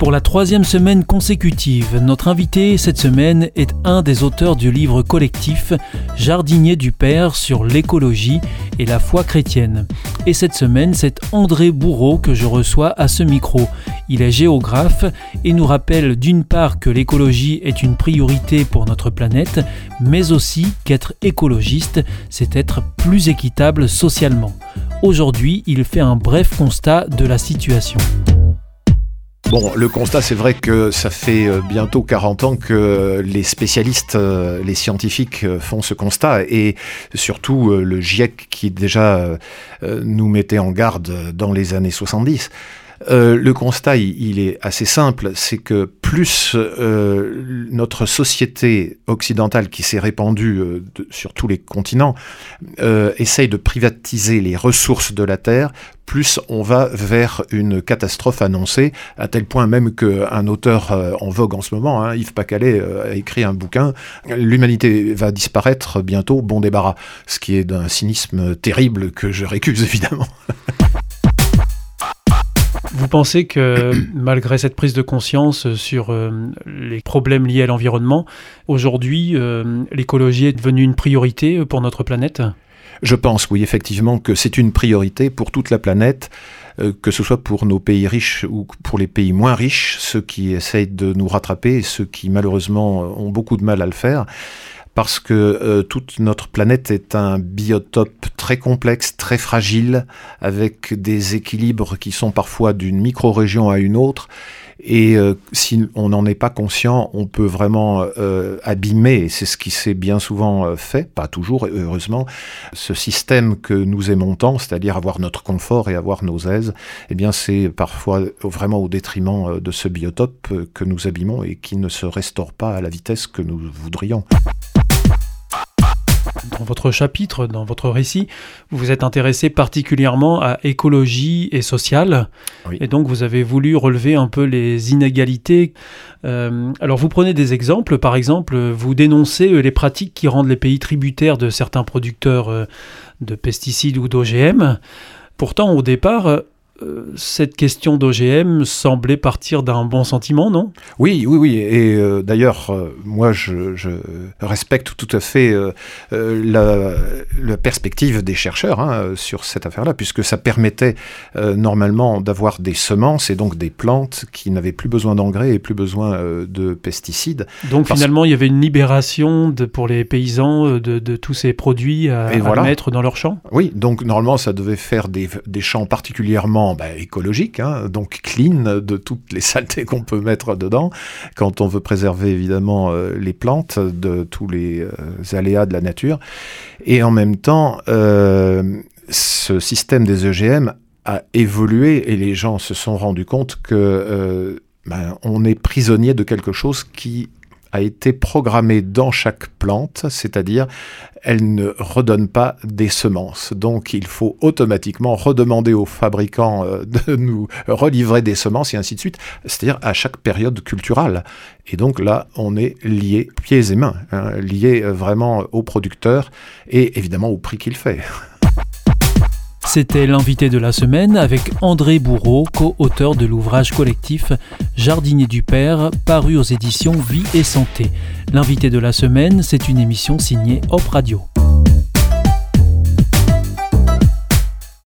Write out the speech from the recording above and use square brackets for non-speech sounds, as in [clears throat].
Pour la troisième semaine consécutive, notre invité cette semaine est un des auteurs du livre collectif Jardinier du Père sur l'écologie et la foi chrétienne. Et cette semaine, c'est André Bourreau que je reçois à ce micro. Il est géographe et nous rappelle d'une part que l'écologie est une priorité pour notre planète, mais aussi qu'être écologiste, c'est être plus équitable socialement. Aujourd'hui, il fait un bref constat de la situation. Bon, le constat, c'est vrai que ça fait euh, bientôt 40 ans que les spécialistes, euh, les scientifiques euh, font ce constat, et surtout le GIEC qui déjà nous mettait en garde dans les années 70. Euh, le constat, il, est assez simple, c'est que plus euh, notre société occidentale qui s'est répandue euh, sur tous les continents essaye de privatiser les ressources de la Terre, plus on va vers une catastrophe annoncée, à tel point même qu'un auteur en vogue en ce moment, hein, Yves Pacalet, a écrit un bouquin, L'humanité va disparaître bientôt, bon débarras, ce qui est d'un cynisme terrible que je récuse [laughs] évidemment. Vous pensez que [clears throat] malgré cette prise de conscience sur euh, les problèmes liés à l'environnement, aujourd'hui, euh, l'écologie est devenue une priorité pour notre planète? Je pense, oui, effectivement, que c'est une priorité pour toute la planète euh, que ce soit pour nos pays riches ou pour les pays moins riches, ceux qui essayent de nous rattraper et ceux qui malheureusement ont beaucoup de mal à le faire parce que euh, toute notre planète est un biotope très complexe, très fragile, avec des équilibres qui sont parfois d'une micro-région à une autre. Et euh, si on n'en est pas conscient, on peut vraiment euh, abîmer, c'est ce qui s'est bien souvent fait, pas toujours heureusement, ce système que nous aimons tant, c'est-à-dire avoir notre confort et avoir nos aises, eh bien c'est parfois vraiment au détriment de ce biotope que nous abîmons et qui ne se restaure pas à la vitesse que nous voudrions. Dans votre chapitre, dans votre récit, vous vous êtes intéressé particulièrement à écologie et sociale. Et donc, vous avez voulu relever un peu les inégalités. Euh, alors, vous prenez des exemples. Par exemple, vous dénoncez euh, les pratiques qui rendent les pays tributaires de certains producteurs euh, de pesticides ou d'OGM. Pourtant, au départ, euh, cette question d'OGM semblait partir d'un bon sentiment, non? Oui, oui, oui. Et euh, d'ailleurs, euh, moi, je, respecte tout à fait la, perspective des chercheurs hein, sur cette affaire-là, puisque ça permettait normalement d'avoir des semences et donc des plantes qui n'avaient plus besoin d'engrais et plus besoin de pesticides. Donc finalement, il y avait une libération de, pour les paysans de, tous ces produits à, mettre dans leurs champs Oui, donc normalement, ça devait faire des, des champs particulièrement bah, écologique, hein, donc clean de toutes les [laughs] saletés qu'on peut mettre dedans, quand on veut préserver évidemment euh, les plantes de tous les euh, aléas de la nature. Et en même temps, euh, ce système des EGM a évolué et les gens se sont rendus compte que ben, on est prisonnier de quelque chose qui a été programmée dans chaque plante, c'est-à-dire elle ne redonne pas des semences. Donc il faut automatiquement redemander aux fabricants euh, [laughs] de nous relivrer des semences et ainsi de suite, c'est-à-dire à chaque période culturelle. Et donc là, on est lié pieds et mains, hein, lié euh, vraiment au producteur et évidemment au prix qu'il fait. [laughs] C'était l'invité de la semaine avec André Bourreau, co-auteur de l'ouvrage collectif Jardinier du Père, paru aux éditions Vie et Santé. L'invité de la semaine, c'est une émission signée Hop Radio.